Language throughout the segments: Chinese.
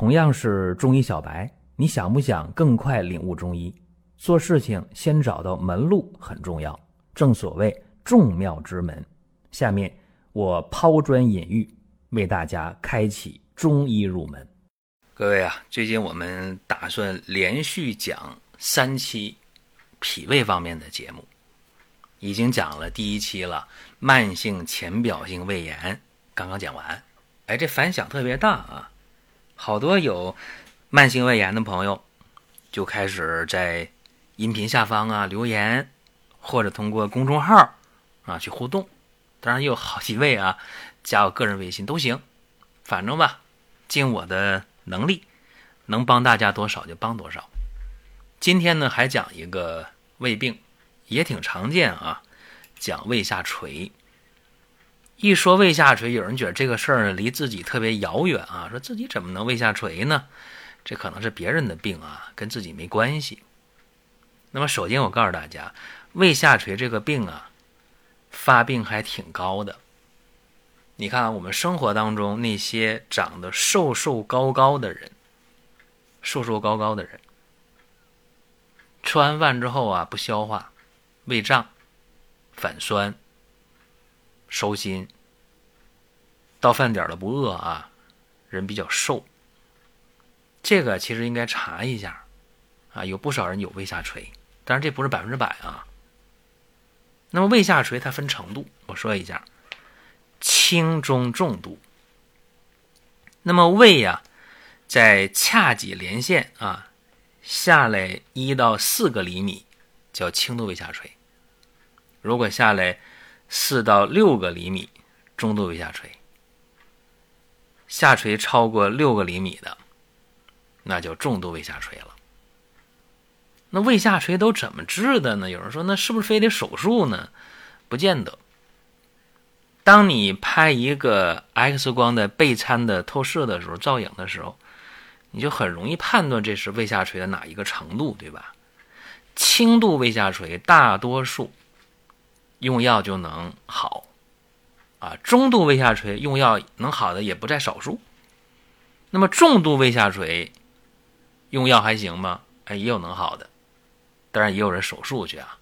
同样是中医小白，你想不想更快领悟中医？做事情先找到门路很重要，正所谓众妙之门。下面我抛砖引玉，为大家开启中医入门。各位啊，最近我们打算连续讲三期脾胃方面的节目，已经讲了第一期了，慢性浅表性胃炎刚刚讲完，哎，这反响特别大啊。好多有慢性胃炎的朋友就开始在音频下方啊留言，或者通过公众号啊去互动。当然也有好几位啊加我个人微信都行，反正吧，尽我的能力，能帮大家多少就帮多少。今天呢还讲一个胃病，也挺常见啊，讲胃下垂。一说胃下垂，有人觉得这个事儿离自己特别遥远啊，说自己怎么能胃下垂呢？这可能是别人的病啊，跟自己没关系。那么首先我告诉大家，胃下垂这个病啊，发病还挺高的。你看我们生活当中那些长得瘦瘦高高的人，瘦瘦高高的人，吃完饭之后啊不消化，胃胀，反酸。收心，到饭点了不饿啊，人比较瘦。这个其实应该查一下啊，有不少人有胃下垂，当然这不是百分之百啊。那么胃下垂它分程度，我说一下，轻中重度。那么胃呀，在髂脊连线啊下来一到四个厘米叫轻度胃下垂，如果下来。四到六个厘米，中度胃下垂；下垂超过六个厘米的，那就重度胃下垂了。那胃下垂都怎么治的呢？有人说，那是不是非得手术呢？不见得。当你拍一个 X 光的钡餐的透视的时候，造影的时候，你就很容易判断这是胃下垂的哪一个程度，对吧？轻度胃下垂，大多数。用药就能好，啊，中度胃下垂用药能好的也不在少数。那么重度胃下垂用药还行吗？哎，也有能好的，当然也有人手术去啊。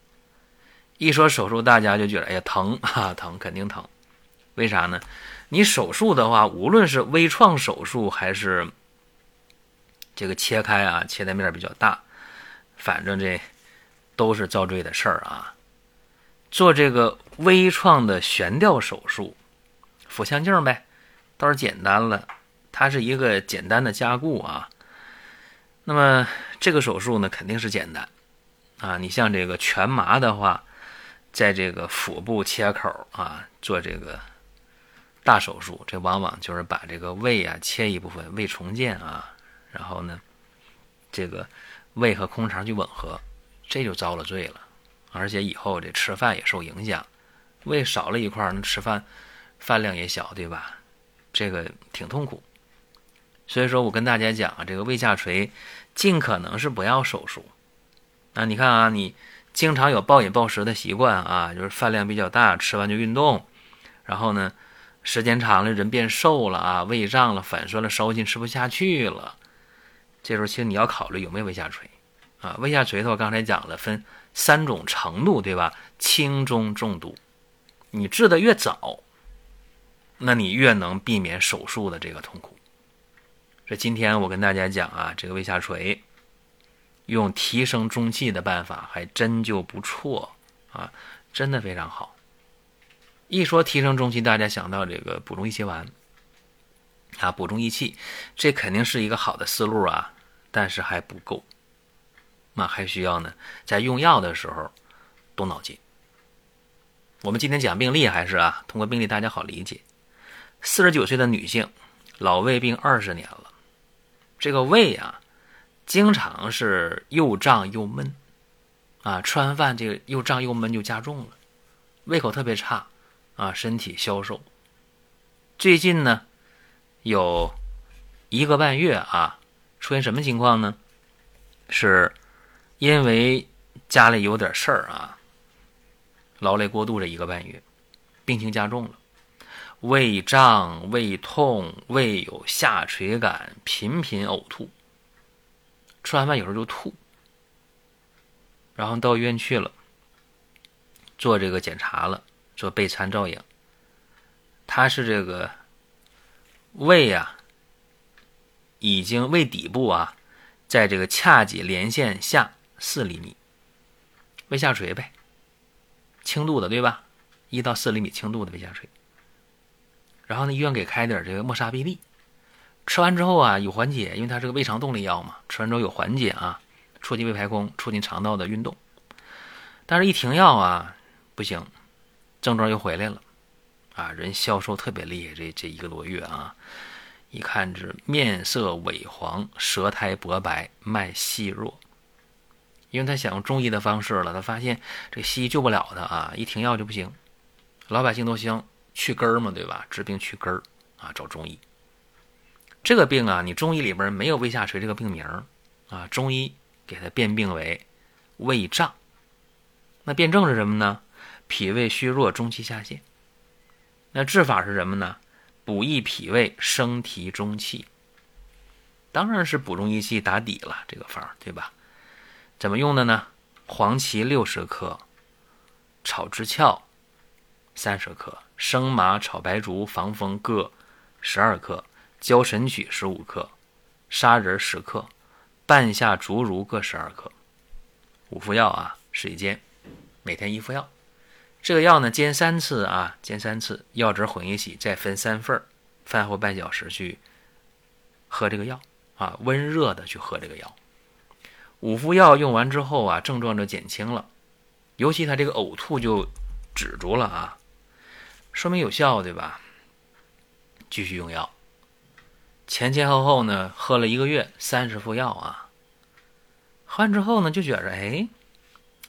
一说手术，大家就觉得哎呀疼 啊，疼肯定疼。为啥呢？你手术的话，无论是微创手术还是这个切开啊，切的面比较大，反正这都是遭罪的事儿啊。做这个微创的悬吊手术，腹腔镜呗，倒是简单了。它是一个简单的加固啊。那么这个手术呢，肯定是简单啊。你像这个全麻的话，在这个腹部切口啊，做这个大手术，这往往就是把这个胃啊切一部分，胃重建啊，然后呢，这个胃和空肠去吻合，这就遭了罪了。而且以后这吃饭也受影响，胃少了一块，那吃饭饭量也小，对吧？这个挺痛苦。所以说我跟大家讲啊，这个胃下垂尽可能是不要手术。那你看啊，你经常有暴饮暴食的习惯啊，就是饭量比较大，吃完就运动，然后呢，时间长了人变瘦了啊，胃胀了，反酸了，烧心，吃不下去了。这时候其实你要考虑有没有胃下垂啊？胃下垂的话，刚才讲了分。三种程度，对吧？轻、中、重度，你治的越早，那你越能避免手术的这个痛苦。这今天我跟大家讲啊，这个胃下垂，用提升中气的办法还真就不错啊，真的非常好。一说提升中气，大家想到这个补中益气丸啊，补中益气，这肯定是一个好的思路啊，但是还不够。那还需要呢，在用药的时候动脑筋。我们今天讲病例还是啊，通过病例大家好理解。四十九岁的女性，老胃病二十年了，这个胃啊，经常是又胀又闷，啊，吃完饭这个又胀又闷就加重了，胃口特别差，啊，身体消瘦。最近呢，有一个半月啊，出现什么情况呢？是。因为家里有点事儿啊，劳累过度这一个半月，病情加重了。胃胀、胃痛、胃有下垂感，频频呕吐。吃完饭有时候就吐，然后到医院去了，做这个检查了，做钡餐照影，他是这个胃呀，已经胃底部啊，在这个髂脊连线下四厘米，胃下垂呗，轻度的对吧？一到四厘米轻度的胃下垂。然后呢，医院给开点这个莫沙必利。吃完之后啊，有缓解，因为它是个胃肠动力药嘛。吃完之后有缓解啊，促进胃排空，促进肠道的运动。但是，一停药啊，不行，症状又回来了，啊，人消瘦特别厉害。这这一个多月啊，一看这面色萎黄，舌苔薄白，脉细弱。因为他想用中医的方式了，他发现这西医救不了他啊，一停药就不行。老百姓都希望去根儿嘛，对吧？治病去根儿啊，找中医。这个病啊，你中医里边没有胃下垂这个病名啊，中医给它辨病为胃胀。那辨证是什么呢？脾胃虚弱，中气下陷。那治法是什么呢？补益脾胃，升提中气。当然是补中益气打底了，这个方儿对吧？怎么用的呢？黄芪六十克，炒支壳三十克，生麻炒白术、防风各十二克。焦神曲十五克，砂仁十克，半夏竹茹各十二克，五副药啊，水煎，每天一副药。这个药呢，煎三次啊，煎三次，药汁混一起，再分三份，饭后半小时去喝这个药啊，温热的去喝这个药。五副药用完之后啊，症状就减轻了，尤其他这个呕吐就止住了啊，说明有效，对吧？继续用药。前前后后呢，喝了一个月，三十副药啊。喝完之后呢，就觉着哎，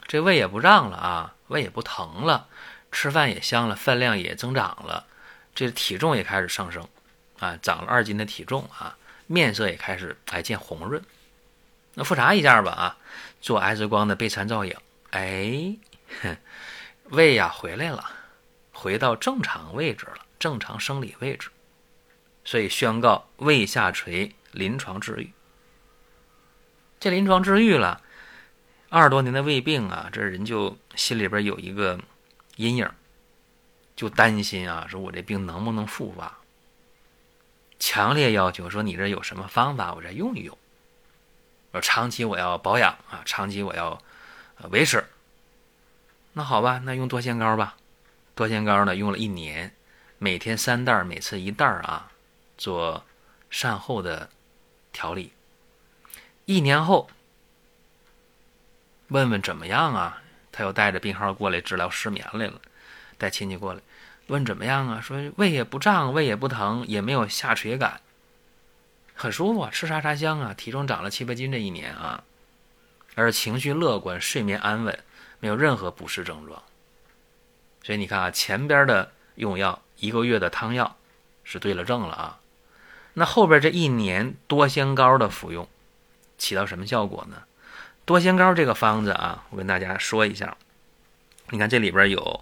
这胃也不胀了啊，胃也不疼了，吃饭也香了，饭量也增长了，这体重也开始上升啊，长了二斤的体重啊，面色也开始哎见红润。那复查一下吧啊，做 X 光的钡餐照影，哎，胃呀回来了，回到正常位置了，正常生理位置。所以宣告胃下垂临床治愈。这临床治愈了，二十多年的胃病啊，这人就心里边有一个阴影，就担心啊，说我这病能不能复发？强烈要求说你这有什么方法，我再用一用。说长期我要保养啊，长期我要维持。那好吧，那用多腺膏吧。多腺膏呢，用了一年，每天三袋，每次一袋啊。做善后的调理，一年后问问怎么样啊？他又带着病号过来治疗失眠来了，带亲戚过来问怎么样啊？说胃也不胀，胃也不疼，也没有下垂感，很舒服啊，吃啥啥香啊，体重长了七八斤这一年啊，而情绪乐观，睡眠安稳，没有任何不适症状。所以你看啊，前边的用药一个月的汤药是对了症了啊。那后边这一年多仙膏的服用，起到什么效果呢？多仙膏这个方子啊，我跟大家说一下。你看这里边有，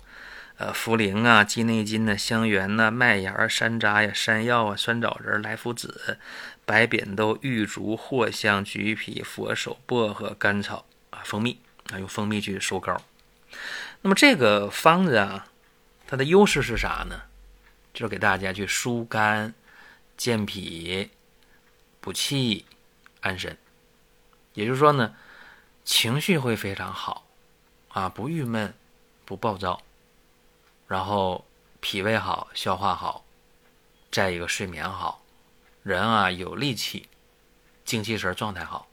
呃，茯苓啊、鸡内金啊、香橼啊、麦芽、山楂呀、山药啊、酸枣仁、莱菔子、白扁豆、玉竹、藿香、橘皮、佛手、薄荷、甘草啊、蜂蜜啊，用蜂蜜去收膏。那么这个方子啊，它的优势是啥呢？就是给大家去疏肝。健脾、补气、安神，也就是说呢，情绪会非常好，啊，不郁闷，不暴躁，然后脾胃好，消化好，再一个睡眠好，人啊有力气，精气神状态好，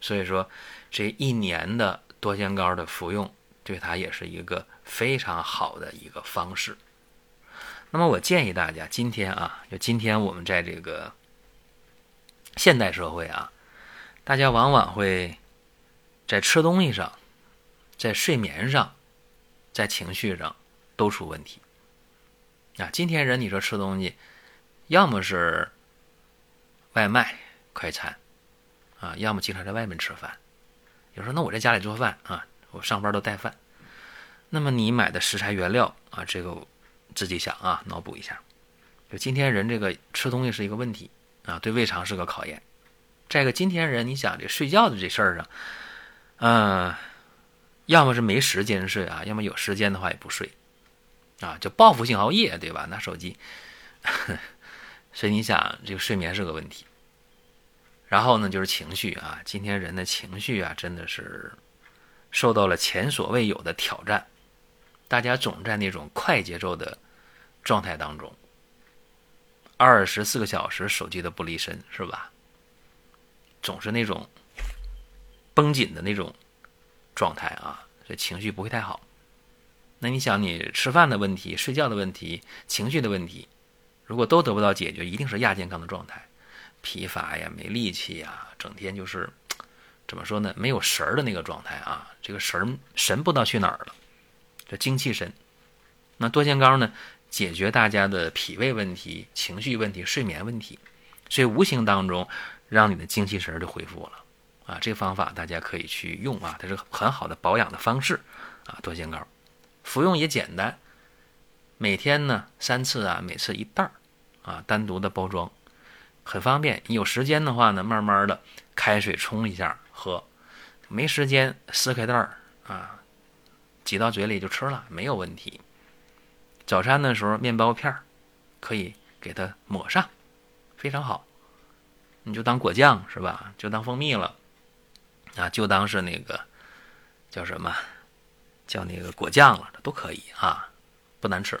所以说这一年的多仙膏的服用，对他也是一个非常好的一个方式。那么我建议大家，今天啊，就今天我们在这个现代社会啊，大家往往会在吃东西上、在睡眠上、在情绪上都出问题。啊，今天人你说吃东西，要么是外卖快餐啊，要么经常在外面吃饭。有时候那我在家里做饭啊，我上班都带饭。那么你买的食材原料啊，这个。自己想啊，脑补一下，就今天人这个吃东西是一个问题啊，对胃肠是个考验。这个今天人，你想这睡觉的这事儿啊，嗯，要么是没时间睡啊，要么有时间的话也不睡，啊，就报复性熬夜，对吧？拿手机，所以你想这个睡眠是个问题。然后呢，就是情绪啊，今天人的情绪啊，真的是受到了前所未有的挑战，大家总在那种快节奏的状态当中，二十四个小时手机都不离身，是吧？总是那种绷紧的那种状态啊，这情绪不会太好。那你想，你吃饭的问题、睡觉的问题、情绪的问题，如果都得不到解决，一定是亚健康的状态，疲乏呀、没力气呀，整天就是怎么说呢？没有神儿的那个状态啊，这个神神不知道去哪儿了，这精气神。那多仙膏呢，解决大家的脾胃问题、情绪问题、睡眠问题，所以无形当中。让你的精气神就恢复了，啊，这个方法大家可以去用啊，它是很好的保养的方式啊。多仙膏，服用也简单，每天呢三次啊，每次一袋儿啊，单独的包装，很方便。你有时间的话呢，慢慢的开水冲一下喝，没时间撕开袋儿啊，挤到嘴里就吃了，没有问题。早餐的时候面包片儿可以给它抹上，非常好。你就当果酱是吧？就当蜂蜜了，啊，就当是那个叫什么，叫那个果酱了，都可以啊，不难吃。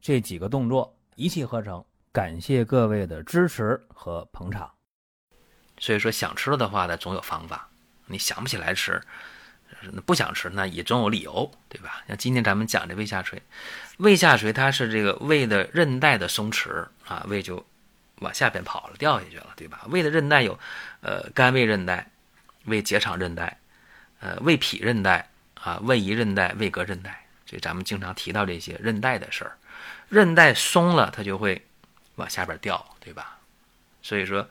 这几个动作一气呵成，感谢各位的支持和捧场。所以说，想吃的话呢，总有方法；你想不起来吃，不想吃，那也总有理由，对吧？像今天咱们讲这胃下垂，胃下垂它是这个胃的韧带的松弛啊，胃就。往下边跑了，掉下去了，对吧？胃的韧带有，呃，肝胃韧带、胃结肠韧带、呃，胃脾韧带啊，胃胰韧带、胃膈韧带，所以咱们经常提到这些韧带的事儿。韧带松了，它就会往下边掉，对吧？所以说，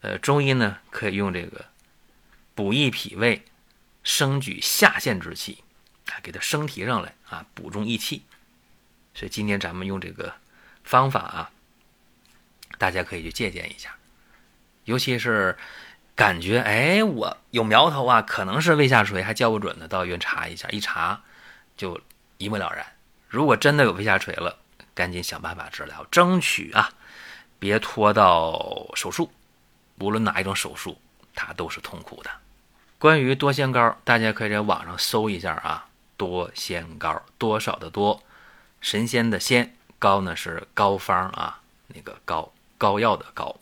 呃，中医呢可以用这个补益脾胃、升举下陷之气啊，给它升提上来啊，补中益气。所以今天咱们用这个方法啊。大家可以去借鉴一下，尤其是感觉哎，我有苗头啊，可能是胃下垂，还叫不准呢，到医院查一下，一查就一目了然。如果真的有胃下垂了，赶紧想办法治疗，争取啊，别拖到手术。无论哪一种手术，它都是痛苦的。关于多仙膏，大家可以在网上搜一下啊，多仙膏，多少的多，神仙的仙，膏呢是膏方啊，那个膏。膏药的膏，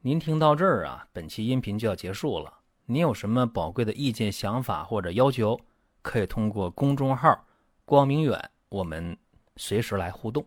您听到这儿啊，本期音频就要结束了。您有什么宝贵的意见、想法或者要求，可以通过公众号“光明远”，我们随时来互动。